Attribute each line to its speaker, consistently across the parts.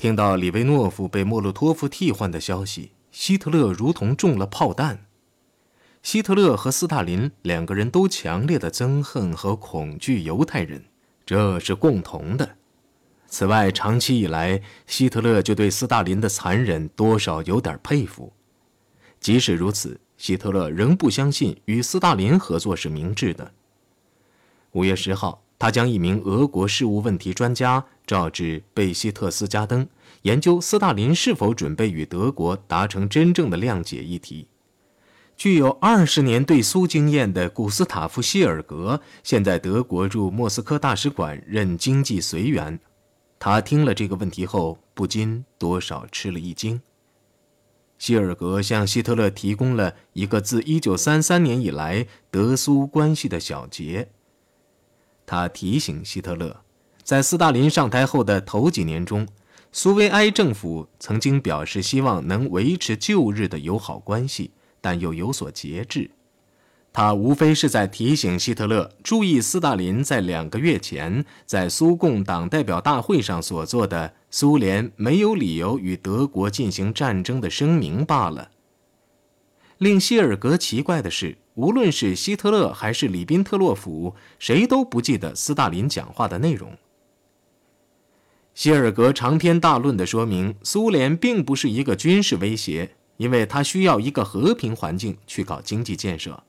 Speaker 1: 听到里维诺夫被莫洛托夫替换的消息，希特勒如同中了炮弹。希特勒和斯大林两个人都强烈的憎恨和恐惧犹太人，这是共同的。此外，长期以来，希特勒就对斯大林的残忍多少有点佩服。即使如此，希特勒仍不相信与斯大林合作是明智的。五月十号。他将一名俄国事务问题专家召至贝希特斯加登，研究斯大林是否准备与德国达成真正的谅解议题。具有二十年对苏经验的古斯塔夫·谢尔格现在德国驻莫斯科大使馆任经济随员。他听了这个问题后，不禁多少吃了一惊。谢尔格向希特勒提供了一个自1933年以来德苏关系的小结。他提醒希特勒，在斯大林上台后的头几年中，苏维埃政府曾经表示希望能维持旧日的友好关系，但又有所节制。他无非是在提醒希特勒注意斯大林在两个月前在苏共党代表大会上所做的“苏联没有理由与德国进行战争”的声明罢了。令希尔格奇怪的是。无论是希特勒还是里宾特洛甫，谁都不记得斯大林讲话的内容。希尔格长篇大论地说明，苏联并不是一个军事威胁，因为他需要一个和平环境去搞经济建设。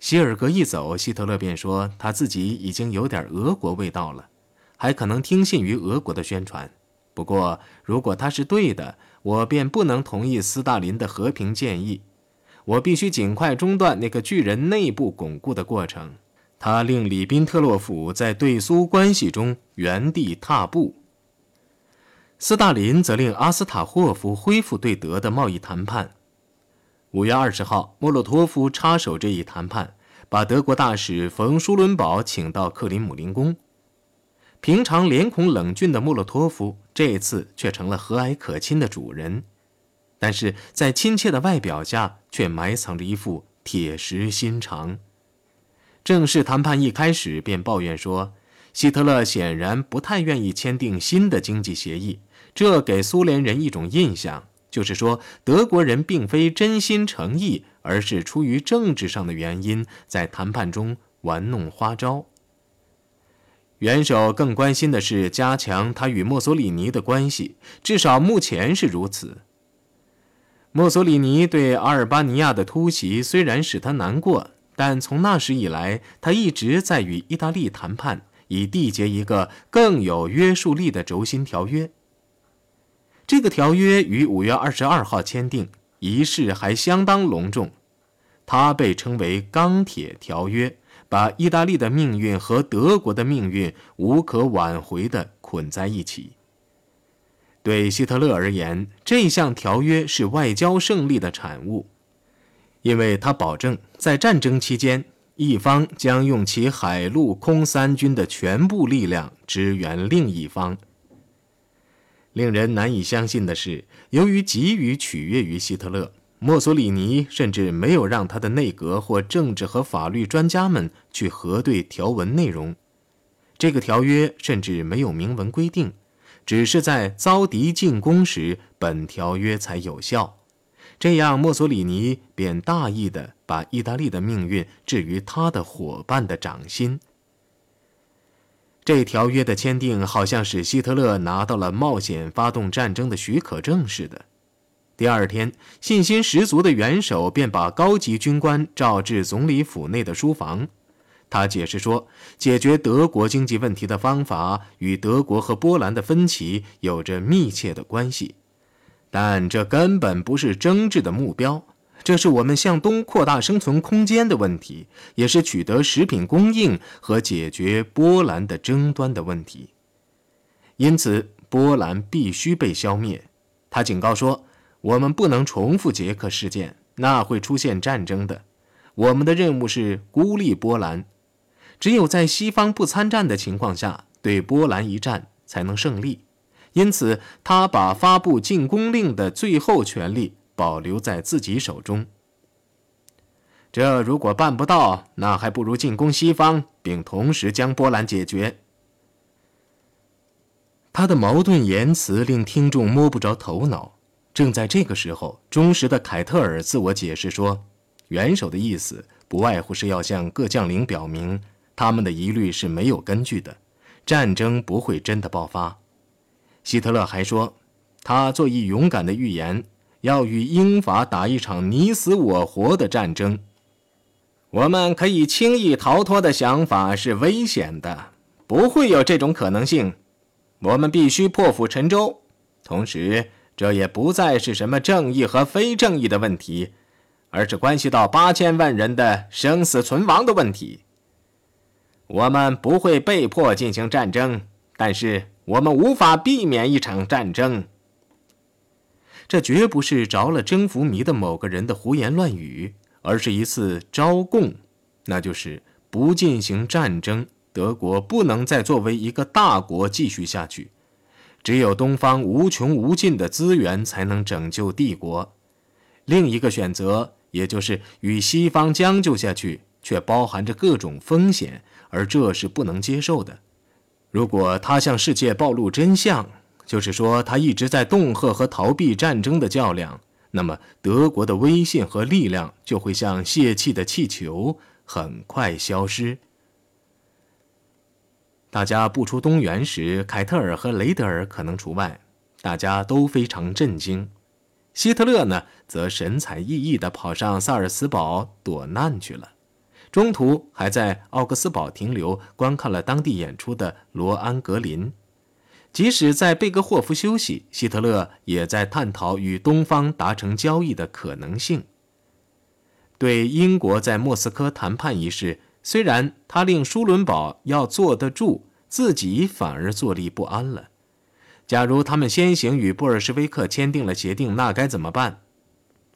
Speaker 1: 希尔格一走，希特勒便说他自己已经有点俄国味道了，还可能听信于俄国的宣传。不过，如果他是对的，我便不能同意斯大林的和平建议。我必须尽快中断那个巨人内部巩固的过程。他令里宾特洛甫在对苏关系中原地踏步。斯大林则令阿斯塔霍夫恢复对德的贸易谈判。五月二十号，莫洛托夫插手这一谈判，把德国大使冯舒伦堡请到克林姆林宫。平常脸孔冷峻的莫洛托夫，这次却成了和蔼可亲的主人。但是在亲切的外表下，却埋藏着一副铁石心肠。正式谈判一开始，便抱怨说，希特勒显然不太愿意签订新的经济协议，这给苏联人一种印象，就是说德国人并非真心诚意，而是出于政治上的原因，在谈判中玩弄花招。元首更关心的是加强他与墨索里尼的关系，至少目前是如此。墨索里尼对阿尔巴尼亚的突袭虽然使他难过，但从那时以来，他一直在与意大利谈判，以缔结一个更有约束力的轴心条约。这个条约于五月二十二号签订，仪式还相当隆重。它被称为“钢铁条约”，把意大利的命运和德国的命运无可挽回地捆在一起。对希特勒而言，这项条约是外交胜利的产物，因为他保证在战争期间，一方将用其海陆空三军的全部力量支援另一方。令人难以相信的是，由于急于取悦于希特勒，墨索里尼甚至没有让他的内阁或政治和法律专家们去核对条文内容。这个条约甚至没有明文规定。只是在遭敌进攻时，本条约才有效。这样，墨索里尼便大意地把意大利的命运置于他的伙伴的掌心。这条约的签订，好像使希特勒拿到了冒险发动战争的许可证似的。第二天，信心十足的元首便把高级军官召至总理府内的书房。他解释说，解决德国经济问题的方法与德国和波兰的分歧有着密切的关系，但这根本不是争执的目标。这是我们向东扩大生存空间的问题，也是取得食品供应和解决波兰的争端的问题。因此，波兰必须被消灭。他警告说，我们不能重复捷克事件，那会出现战争的。我们的任务是孤立波兰。只有在西方不参战的情况下，对波兰一战才能胜利。因此，他把发布进攻令的最后权力保留在自己手中。这如果办不到，那还不如进攻西方，并同时将波兰解决。他的矛盾言辞令听众摸不着头脑。正在这个时候，忠实的凯特尔自我解释说：“元首的意思不外乎是要向各将领表明，他们的疑虑是没有根据的，战争不会真的爆发。”希特勒还说，他做一勇敢的预言，要与英法打一场你死我活的战争。我们可以轻易逃脱的想法是危险的，不会有这种可能性。我们必须破釜沉舟，同时这也不再是什么正义和非正义的问题，而是关系到八千万人的生死存亡的问题。我们不会被迫进行战争，但是。我们无法避免一场战争。这绝不是着了征服迷的某个人的胡言乱语，而是一次招供，那就是不进行战争，德国不能再作为一个大国继续下去。只有东方无穷无尽的资源才能拯救帝国。另一个选择，也就是与西方将就下去，却包含着各种风险，而这是不能接受的。如果他向世界暴露真相，就是说他一直在恫吓和逃避战争的较量，那么德国的威信和力量就会像泄气的气球，很快消失。大家不出东园时，凯特尔和雷德尔可能除外，大家都非常震惊。希特勒呢，则神采奕奕地跑上萨尔茨堡躲难去了。中途还在奥格斯堡停留，观看了当地演出的罗安格林。即使在贝格霍夫休息，希特勒也在探讨与东方达成交易的可能性。对英国在莫斯科谈判一事，虽然他令舒伦堡要坐得住，自己反而坐立不安了。假如他们先行与布尔什维克签订了协定，那该怎么办？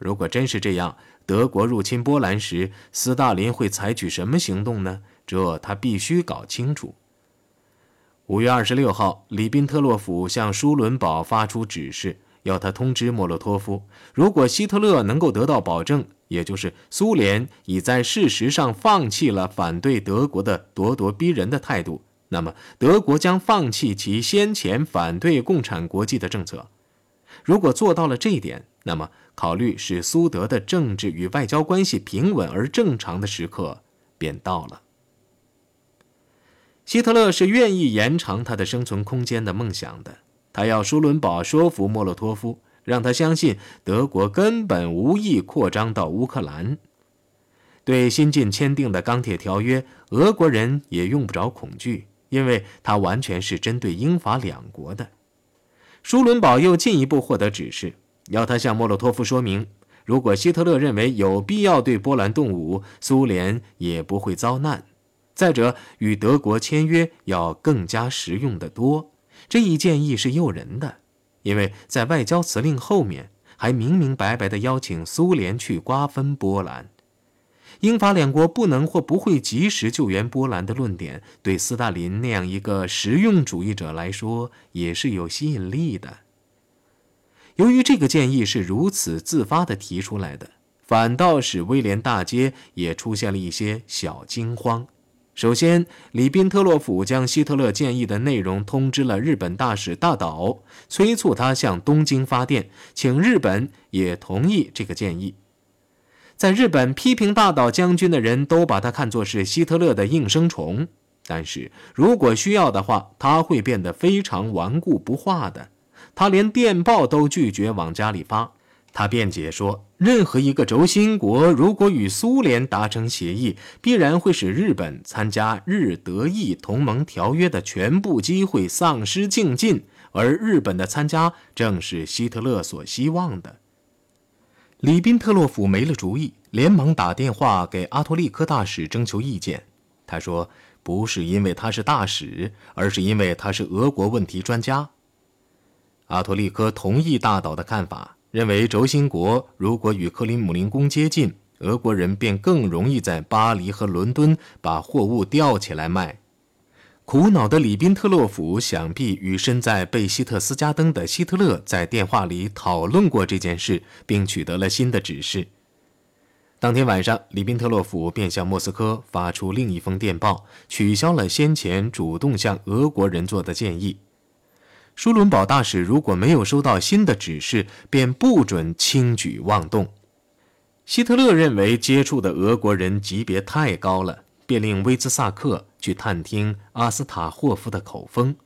Speaker 1: 如果真是这样，德国入侵波兰时，斯大林会采取什么行动呢？这他必须搞清楚。五月二十六号，里宾特洛甫向舒伦堡发出指示，要他通知莫洛托夫，如果希特勒能够得到保证，也就是苏联已在事实上放弃了反对德国的咄咄逼人的态度，那么德国将放弃其先前反对共产国际的政策。如果做到了这一点，那么。考虑使苏德的政治与外交关系平稳而正常的时刻便到了。希特勒是愿意延长他的生存空间的梦想的，他要舒伦堡说服莫洛托夫，让他相信德国根本无意扩张到乌克兰。对新近签订的钢铁条约，俄国人也用不着恐惧，因为它完全是针对英法两国的。舒伦堡又进一步获得指示。要他向莫洛托夫说明，如果希特勒认为有必要对波兰动武，苏联也不会遭难。再者，与德国签约要更加实用的多。这一建议是诱人的，因为在外交辞令后面还明明白白地邀请苏联去瓜分波兰。英法两国不能或不会及时救援波兰的论点，对斯大林那样一个实用主义者来说也是有吸引力的。由于这个建议是如此自发地提出来的，反倒使威廉大街也出现了一些小惊慌。首先，里宾特洛甫将希特勒建议的内容通知了日本大使大岛，催促他向东京发电，请日本也同意这个建议。在日本，批评大岛将军的人都把他看作是希特勒的应声虫，但是如果需要的话，他会变得非常顽固不化的。他连电报都拒绝往家里发。他辩解说，任何一个轴心国如果与苏联达成协议，必然会使日本参加日德意同盟条约的全部机会丧失尽尽，而日本的参加正是希特勒所希望的。里宾特洛甫没了主意，连忙打电话给阿托利科大使征求意见。他说：“不是因为他是大使，而是因为他是俄国问题专家。”阿托利科同意大岛的看法，认为轴心国如果与克里姆林宫接近，俄国人便更容易在巴黎和伦敦把货物吊起来卖。苦恼的里宾特洛甫想必与身在贝希特斯加登的希特勒在电话里讨论过这件事，并取得了新的指示。当天晚上，里宾特洛甫便向莫斯科发出另一封电报，取消了先前主动向俄国人做的建议。舒伦堡大使如果没有收到新的指示，便不准轻举妄动。希特勒认为接触的俄国人级别太高了，便令威兹萨克去探听阿斯塔霍夫的口风。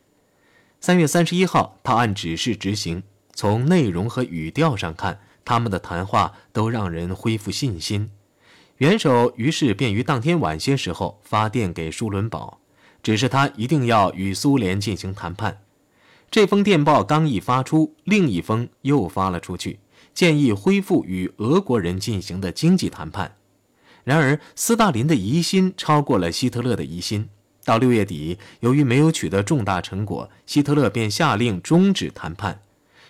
Speaker 1: 三月三十一号，他按指示执行。从内容和语调上看，他们的谈话都让人恢复信心。元首于是便于当天晚些时候发电给舒伦堡，指示他一定要与苏联进行谈判。这封电报刚一发出，另一封又发了出去，建议恢复与俄国人进行的经济谈判。然而，斯大林的疑心超过了希特勒的疑心。到六月底，由于没有取得重大成果，希特勒便下令终止谈判。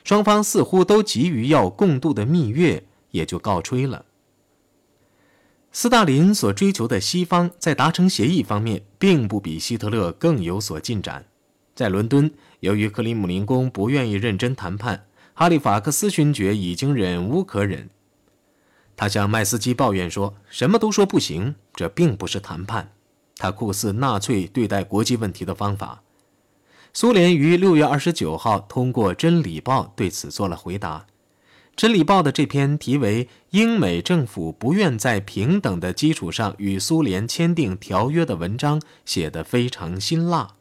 Speaker 1: 双方似乎都急于要共度的蜜月也就告吹了。斯大林所追求的西方在达成协议方面，并不比希特勒更有所进展。在伦敦，由于克里姆林宫不愿意认真谈判，哈利法克斯勋爵已经忍无可忍。他向麦斯基抱怨说：“什么都说不行，这并不是谈判。”他酷似纳粹对待国际问题的方法。苏联于六月二十九号通过《真理报》对此做了回答。《真理报》的这篇题为“英美政府不愿在平等的基础上与苏联签订条约”的文章写得非常辛辣。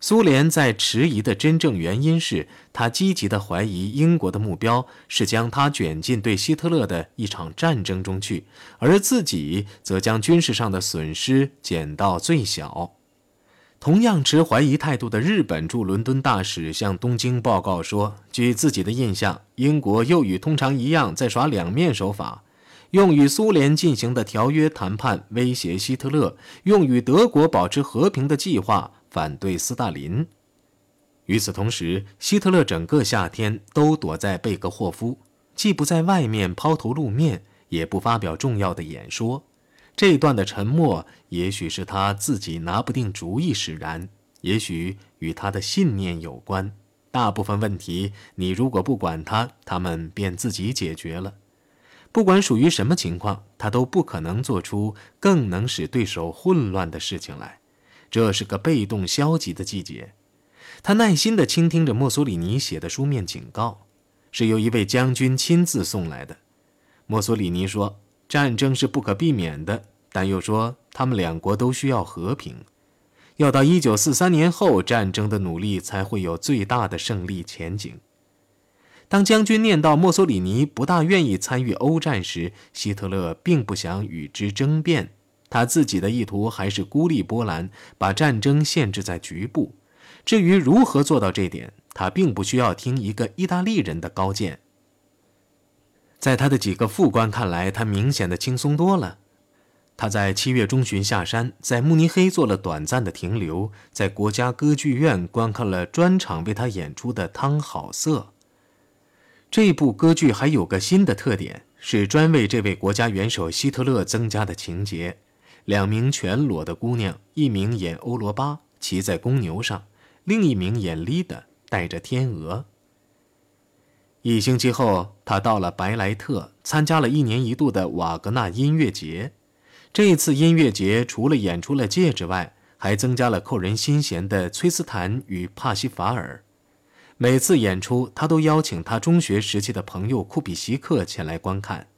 Speaker 1: 苏联在迟疑的真正原因是他积极地怀疑英国的目标是将他卷进对希特勒的一场战争中去，而自己则将军事上的损失减到最小。同样持怀疑态度的日本驻伦敦大使向东京报告说：“据自己的印象，英国又与通常一样在耍两面手法，用与苏联进行的条约谈判威胁希特勒，用与德国保持和平的计划反对斯大林。与此同时，希特勒整个夏天都躲在贝格霍夫，既不在外面抛头露面，也不发表重要的演说。”这段的沉默，也许是他自己拿不定主意使然，也许与他的信念有关。大部分问题，你如果不管他，他们便自己解决了。不管属于什么情况，他都不可能做出更能使对手混乱的事情来。这是个被动消极的季节。他耐心地倾听着墨索里尼写的书面警告，是由一位将军亲自送来的。墨索里尼说。战争是不可避免的，但又说他们两国都需要和平。要到一九四三年后，战争的努力才会有最大的胜利前景。当将军念到墨索里尼不大愿意参与欧战时，希特勒并不想与之争辩。他自己的意图还是孤立波兰，把战争限制在局部。至于如何做到这点，他并不需要听一个意大利人的高见。在他的几个副官看来，他明显的轻松多了。他在七月中旬下山，在慕尼黑做了短暂的停留，在国家歌剧院观看了专场为他演出的《汤好色》。这部歌剧还有个新的特点，是专为这位国家元首希特勒增加的情节：两名全裸的姑娘，一名演欧罗巴，骑在公牛上；另一名演丽的，带着天鹅。一星期后，他到了白莱特，参加了一年一度的瓦格纳音乐节。这次音乐节除了演出了戒指外，还增加了扣人心弦的崔斯坦与帕西法尔。每次演出，他都邀请他中学时期的朋友库比西克前来观看。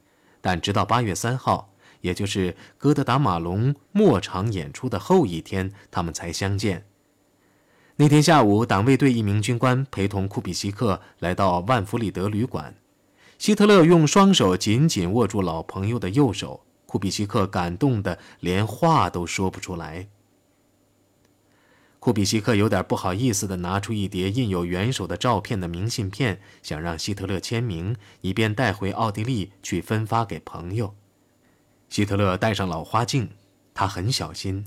Speaker 1: 但直到八月三号，也就是戈德达马龙末场演出的后一天，他们才相见。那天下午，党卫队一名军官陪同库比西克来到万弗里德旅馆。希特勒用双手紧紧握住老朋友的右手，库比西克感动得连话都说不出来。库比西克有点不好意思地拿出一叠印有元首的照片的明信片，想让希特勒签名，以便带回奥地利去分发给朋友。希特勒戴上老花镜，他很小心，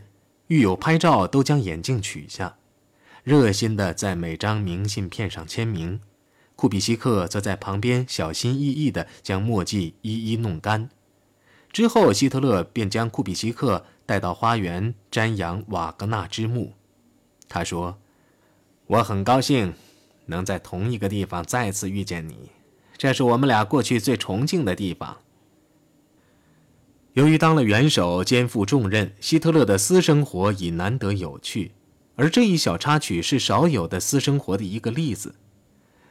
Speaker 1: 遇有拍照都将眼镜取下。热心地在每张明信片上签名，库比西克则在旁边小心翼翼地将墨迹一一弄干。之后，希特勒便将库比西克带到花园瞻仰瓦格纳之墓。他说：“我很高兴能在同一个地方再次遇见你，这是我们俩过去最崇敬的地方。”由于当了元首，肩负重任，希特勒的私生活已难得有趣。而这一小插曲是少有的私生活的一个例子。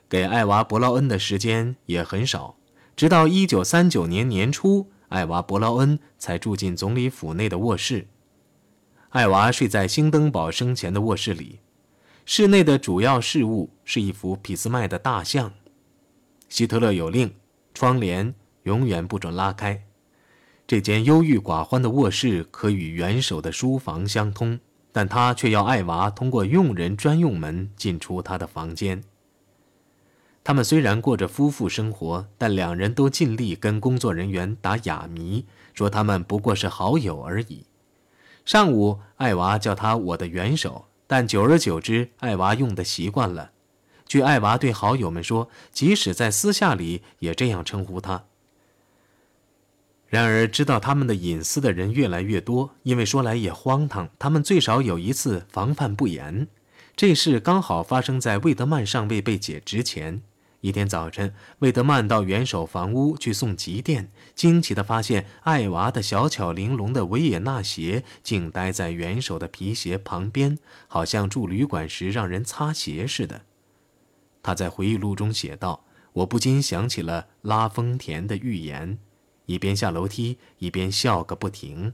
Speaker 1: 给艾娃·伯劳恩的时间也很少，直到1939年年初，艾娃·伯劳恩才住进总理府内的卧室。艾娃睡在兴登堡生前的卧室里，室内的主要事物是一幅俾斯麦的大象。希特勒有令，窗帘永远不准拉开。这间忧郁寡欢的卧室可与元首的书房相通。但他却要艾娃通过佣人专用门进出他的房间。他们虽然过着夫妇生活，但两人都尽力跟工作人员打哑谜，说他们不过是好友而已。上午，艾娃叫他“我的元首”，但久而久之，艾娃用的习惯了。据艾娃对好友们说，即使在私下里也这样称呼他。然而，知道他们的隐私的人越来越多，因为说来也荒唐，他们最少有一次防范不严。这事刚好发生在魏德曼尚未被解职前。一天早晨，魏德曼到元首房屋去送急电，惊奇地发现艾娃的小巧玲珑的维也纳鞋竟待在元首的皮鞋旁边，好像住旅馆时让人擦鞋似的。他在回忆录中写道：“我不禁想起了拉丰田的预言。”一边下楼梯一边笑个不停。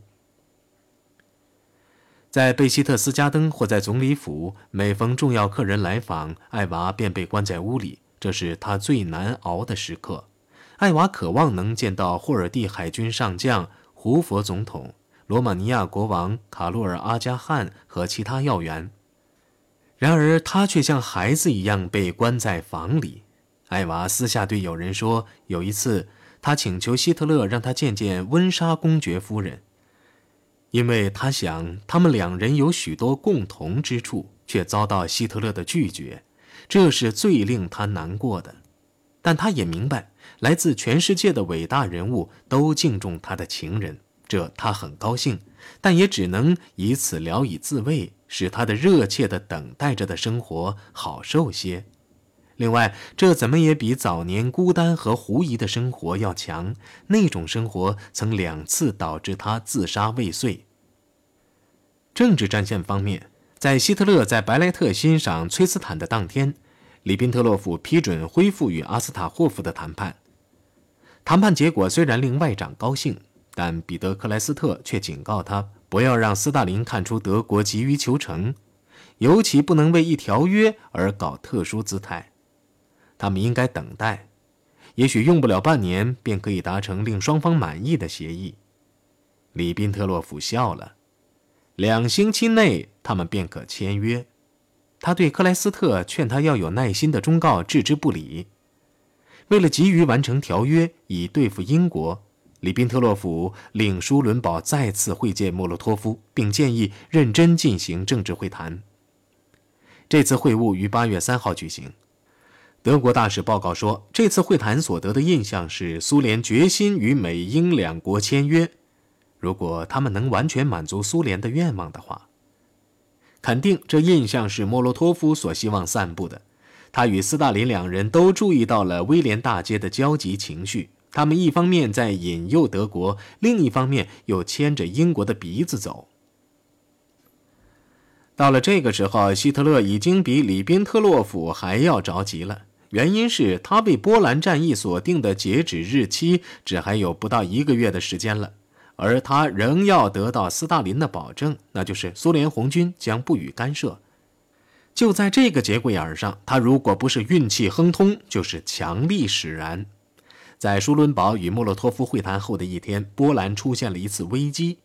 Speaker 1: 在贝希特斯加登或在总理府，每逢重要客人来访，艾娃便被关在屋里，这是他最难熬的时刻。艾娃渴望能见到霍尔蒂海军上将、胡佛总统、罗马尼亚国王卡洛尔阿加汗和其他要员，然而他却像孩子一样被关在房里。艾娃私下对友人说：“有一次。”他请求希特勒让他见见温莎公爵夫人，因为他想他们两人有许多共同之处，却遭到希特勒的拒绝，这是最令他难过的。但他也明白，来自全世界的伟大人物都敬重他的情人，这他很高兴，但也只能以此聊以自慰，使他的热切的等待着的生活好受些。另外，这怎么也比早年孤单和狐疑的生活要强。那种生活曾两次导致他自杀未遂。政治战线方面，在希特勒在白莱特欣赏崔斯坦的当天，里宾特洛夫批准恢复与阿斯塔霍夫的谈判。谈判结果虽然令外长高兴，但彼得克莱斯特却警告他不要让斯大林看出德国急于求成，尤其不能为一条约而搞特殊姿态。他们应该等待，也许用不了半年便可以达成令双方满意的协议。里宾特洛甫笑了，两星期内他们便可签约。他对克莱斯特劝他要有耐心的忠告置之不理。为了急于完成条约以对付英国，里宾特洛甫令舒伦堡再次会见莫洛托夫，并建议认真进行政治会谈。这次会晤于八月三号举行。德国大使报告说，这次会谈所得的印象是苏联决心与美英两国签约。如果他们能完全满足苏联的愿望的话，肯定这印象是莫洛托夫所希望散布的。他与斯大林两人都注意到了威廉大街的焦急情绪。他们一方面在引诱德国，另一方面又牵着英国的鼻子走。到了这个时候，希特勒已经比里宾特洛甫还要着急了。原因是他被波兰战役锁定的截止日期只还有不到一个月的时间了，而他仍要得到斯大林的保证，那就是苏联红军将不予干涉。就在这个节骨眼上，他如果不是运气亨通，就是强力使然。在舒伦堡与莫洛托夫会谈后的一天，波兰出现了一次危机。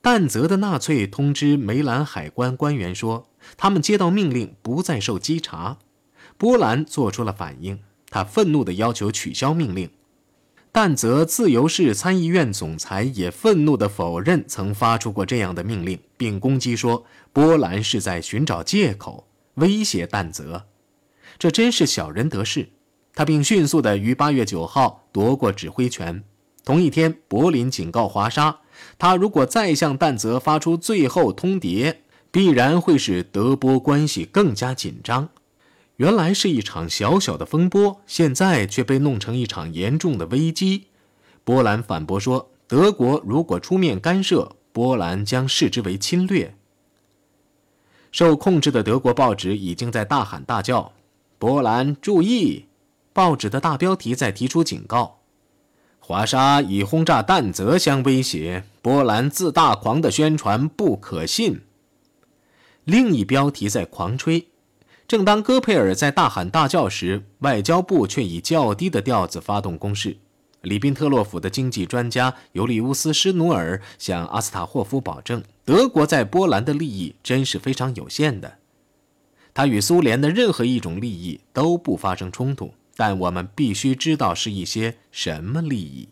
Speaker 1: 但泽的纳粹通知梅兰海关官员说，他们接到命令，不再受稽查。波兰做出了反应，他愤怒地要求取消命令。但泽自由市参议院总裁也愤怒地否认曾发出过这样的命令，并攻击说波兰是在寻找借口威胁但泽。这真是小人得势。他并迅速地于八月九号夺过指挥权。同一天，柏林警告华沙，他如果再向但泽发出最后通牒，必然会使德波关系更加紧张。原来是一场小小的风波，现在却被弄成一场严重的危机。波兰反驳说，德国如果出面干涉，波兰将视之为侵略。受控制的德国报纸已经在大喊大叫：“波兰注意！”报纸的大标题在提出警告：“华沙以轰炸弹泽相威胁，波兰自大狂的宣传不可信。”另一标题在狂吹。正当戈佩尔在大喊大叫时，外交部却以较低的调子发动攻势。里宾特洛甫的经济专家尤利乌斯·施努尔向阿斯塔霍夫保证，德国在波兰的利益真是非常有限的。他与苏联的任何一种利益都不发生冲突，但我们必须知道是一些什么利益。